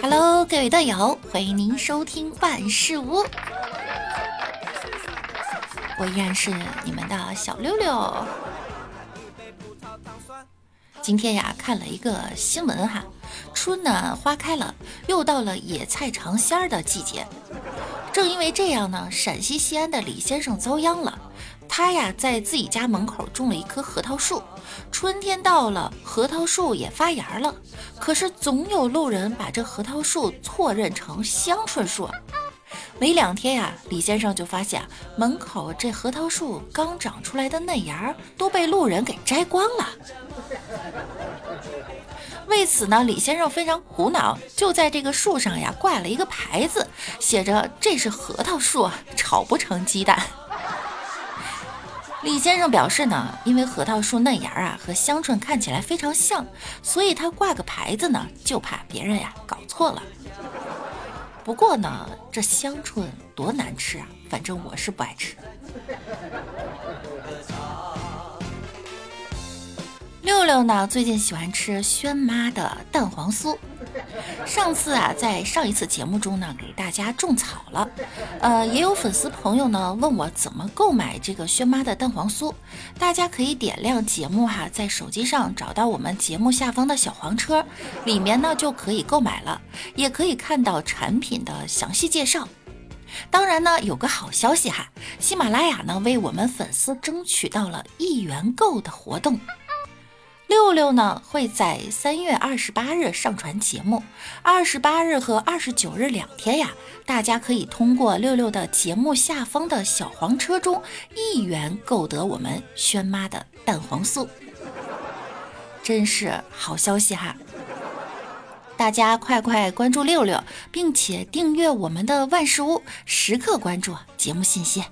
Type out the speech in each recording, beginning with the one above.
Hello，各位队友，欢迎您收听万事屋，我依然是你们的小六六。今天呀，看了一个新闻哈，春呢花开了，又到了野菜尝鲜儿的季节。正因为这样呢，陕西西安的李先生遭殃了。他呀，在自己家门口种了一棵核桃树，春天到了，核桃树也发芽了。可是总有路人把这核桃树错认成香椿树。没两天呀，李先生就发现门口这核桃树刚长出来的嫩芽都被路人给摘光了。为此呢，李先生非常苦恼，就在这个树上呀挂了一个牌子，写着“这是核桃树，炒不成鸡蛋”。李先生表示呢，因为核桃树嫩芽啊和香椿看起来非常像，所以他挂个牌子呢，就怕别人呀搞错了。不过呢，这香椿多难吃啊，反正我是不爱吃。六六呢，最近喜欢吃轩妈的蛋黄酥。上次啊，在上一次节目中呢，给大家种草了。呃，也有粉丝朋友呢问我怎么购买这个轩妈的蛋黄酥。大家可以点亮节目哈，在手机上找到我们节目下方的小黄车，里面呢就可以购买了，也可以看到产品的详细介绍。当然呢，有个好消息哈，喜马拉雅呢为我们粉丝争取到了一元购的活动。六六呢会在三月二十八日上传节目，二十八日和二十九日两天呀，大家可以通过六六的节目下方的小黄车中一元购得我们轩妈的蛋黄酥，真是好消息哈！大家快快关注六六，并且订阅我们的万事屋，时刻关注节目信息。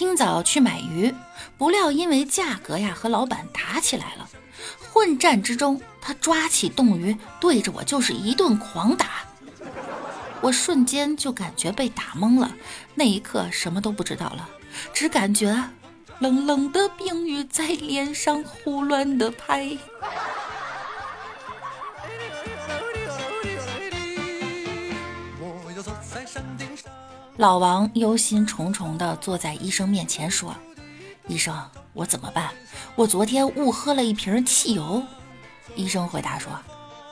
清早去买鱼，不料因为价格呀和老板打起来了。混战之中，他抓起冻鱼对着我就是一顿狂打，我瞬间就感觉被打懵了。那一刻什么都不知道了，只感觉冷冷的冰雨在脸上胡乱的拍。老王忧心忡忡地坐在医生面前说：“医生，我怎么办？我昨天误喝了一瓶汽油。”医生回答说：“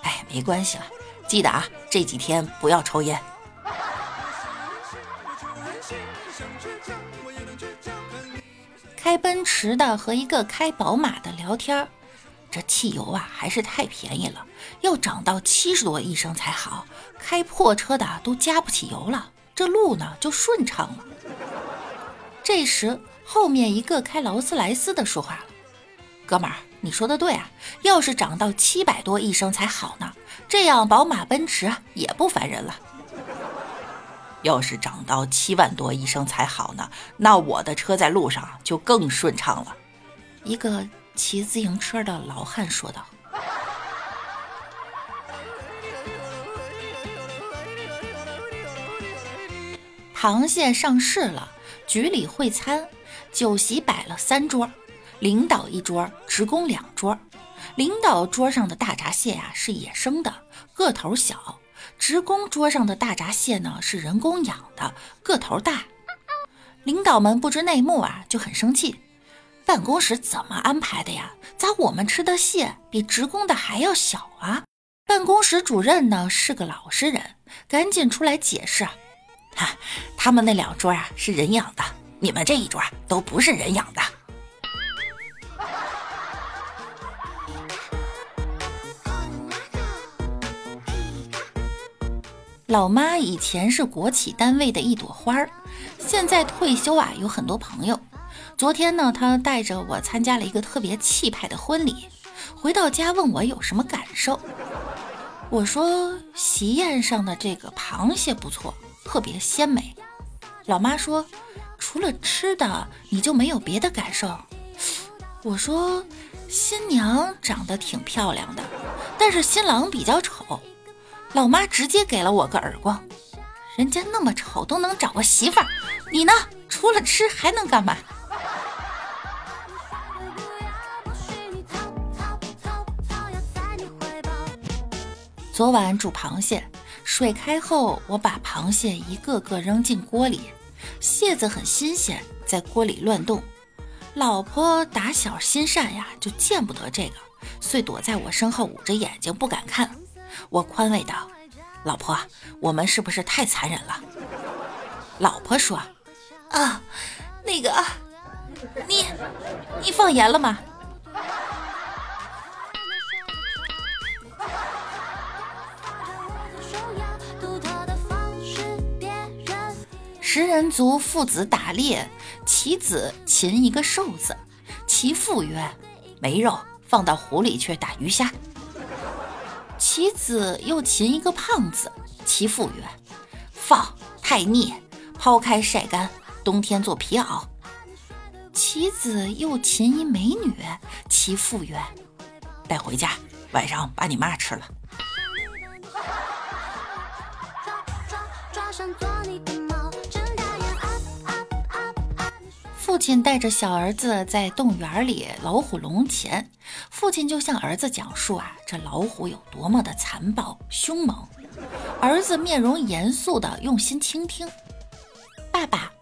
哎，没关系了，记得啊，这几天不要抽烟。”开奔驰的和一个开宝马的聊天，这汽油啊还是太便宜了，要涨到七十多一升才好。开破车的都加不起油了。这路呢就顺畅了。这时，后面一个开劳斯莱斯的说话了：“哥们儿，你说的对啊，要是涨到七百多一升才好呢，这样宝马、奔驰也不烦人了。要是涨到七万多一升才好呢，那我的车在路上就更顺畅了。”一个骑自行车的老汉说道。螃蟹上市了，局里会餐，酒席摆了三桌，领导一桌，职工两桌。领导桌上的大闸蟹呀是野生的，个头小；职工桌上的大闸蟹呢是人工养的，个头大。领导们不知内幕啊，就很生气。办公室怎么安排的呀？咋我们吃的蟹比职工的还要小啊？办公室主任呢是个老实人，赶紧出来解释。哈，他们那两桌啊是人养的，你们这一桌都不是人养的。老妈以前是国企单位的一朵花儿，现在退休啊，有很多朋友。昨天呢，她带着我参加了一个特别气派的婚礼，回到家问我有什么感受。我说席宴上的这个螃蟹不错。特别鲜美，老妈说，除了吃的，你就没有别的感受。我说，新娘长得挺漂亮的，但是新郎比较丑。老妈直接给了我个耳光，人家那么丑都能找个媳妇儿，你呢？除了吃还能干嘛？昨晚煮螃蟹，水开后，我把螃蟹一个个扔进锅里，蟹子很新鲜，在锅里乱动。老婆打小心善呀，就见不得这个，遂躲在我身后捂着眼睛不敢看。我宽慰道：“老婆，我们是不是太残忍了？”老婆说：“啊，那个，你你放盐了吗？”食人族父子打猎。其子擒一个瘦子，其父曰：“没肉，放到湖里去打鱼虾。”其子又擒一个胖子，其父曰：“放，太腻，抛开晒干，冬天做皮袄。”其子又擒一美女，其父曰：“带回家，晚上把你妈吃了。”父亲带着小儿子在动物园里老虎笼前，父亲就向儿子讲述啊，这老虎有多么的残暴凶猛。儿子面容严肃的用心倾听。爸爸，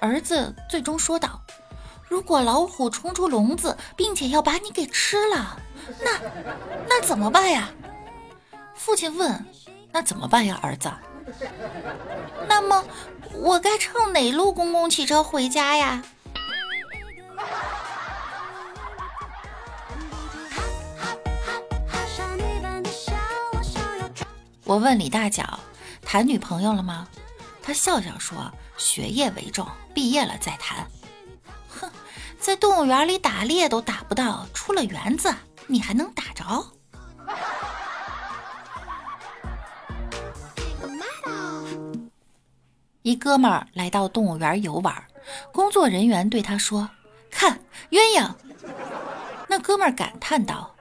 儿子最终说道：“如果老虎冲出笼子，并且要把你给吃了，那那怎么办呀？”父亲问：“那怎么办呀，儿子？”那么我该乘哪路公共汽车回家呀？我问李大脚谈女朋友了吗？他笑笑说：“学业为重，毕业了再谈。”哼，在动物园里打猎都打不到，出了园子你还能打着？一哥们儿来到动物园游玩，工作人员对他说：“看鸳鸯。”那哥们儿感叹道：“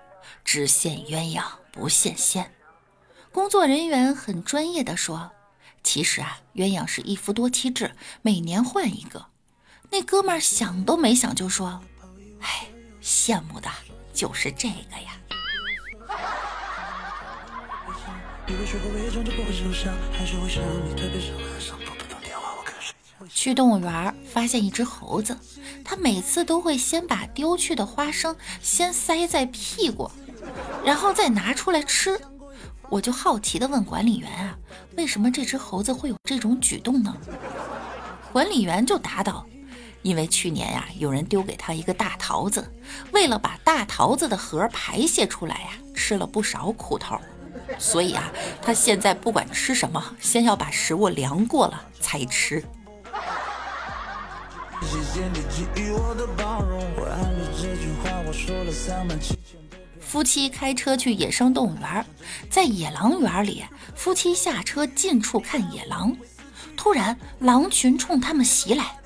只羡鸳鸯不羡仙。”工作人员很专业的说：“其实啊，鸳鸯是一夫多妻制，每年换一个。”那哥们儿想都没想就说：“哎，羡慕的就是这个呀。”去动物园发现一只猴子，它每次都会先把丢去的花生先塞在屁股，然后再拿出来吃。我就好奇地问管理员啊，为什么这只猴子会有这种举动呢？管理员就答道：因为去年呀，有人丢给他一个大桃子，为了把大桃子的核排泄出来呀，吃了不少苦头，所以啊，他现在不管吃什么，先要把食物凉过了才吃。夫妻开车去野生动物园，在野狼园里，夫妻下车近处看野狼，突然狼群冲他们袭来，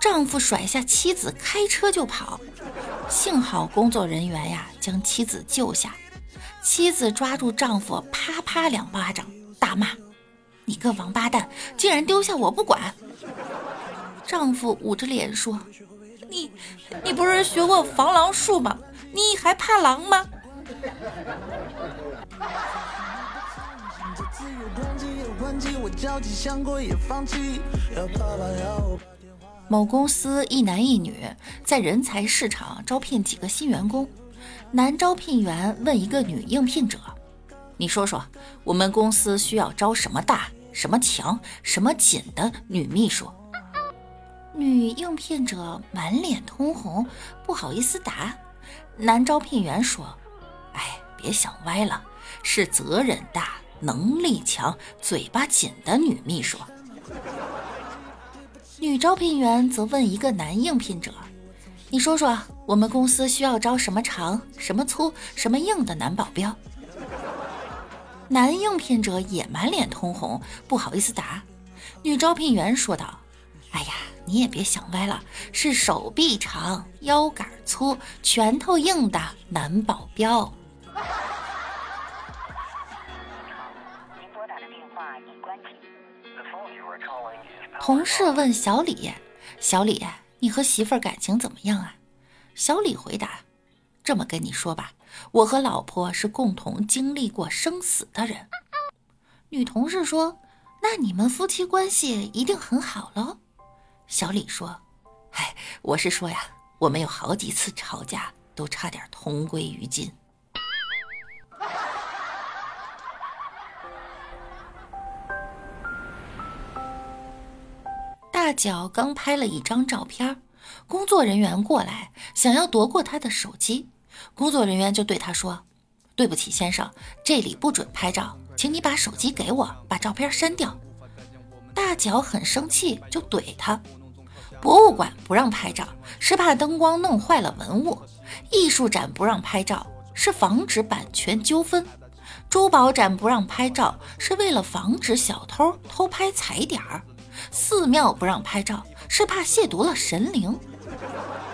丈夫甩下妻子开车就跑，幸好工作人员呀将妻子救下，妻子抓住丈夫啪啪两巴掌，大骂：“你个王八蛋，竟然丢下我不管！”丈夫捂着脸说：“你你不是学过防狼术吗？你还怕狼吗？” 某公司一男一女在人才市场招聘几个新员工，男招聘员问一个女应聘者：“你说说，我们公司需要招什么大、什么强、什么紧的女秘书？” 女应聘者满脸通红，不好意思答。男招聘员说。哎，别想歪了，是责任大、能力强、嘴巴紧的女秘书。女招聘员则问一个男应聘者：“你说说，我们公司需要招什么长、什么粗、什么硬的男保镖？”男应聘者也满脸通红，不好意思答。女招聘员说道：“哎呀，你也别想歪了，是手臂长、腰杆粗、拳头硬的男保镖。”同事问小李：“小李，你和媳妇儿感情怎么样啊？”小李回答：“这么跟你说吧，我和老婆是共同经历过生死的人。”女同事说：“那你们夫妻关系一定很好喽？”小李说：“哎，我是说呀，我们有好几次吵架，都差点同归于尽。”大脚刚拍了一张照片，工作人员过来想要夺过他的手机，工作人员就对他说：“对不起，先生，这里不准拍照，请你把手机给我，把照片删掉。”大脚很生气，就怼他：“博物馆不让拍照，是怕灯光弄坏了文物；艺术展不让拍照，是防止版权纠纷；珠宝展不让拍照，是为了防止小偷偷拍踩点儿。”寺庙不让拍照，是怕亵渎了神灵。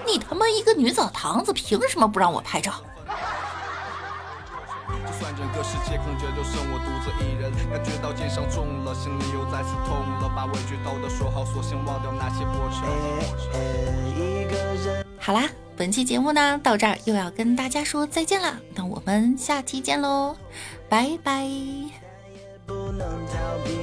你他妈一个女澡堂子，凭什么不让我拍照？好啦，本期节目呢到这儿又要跟大家说再见了，那我们下期见喽，拜拜。感谢能遇见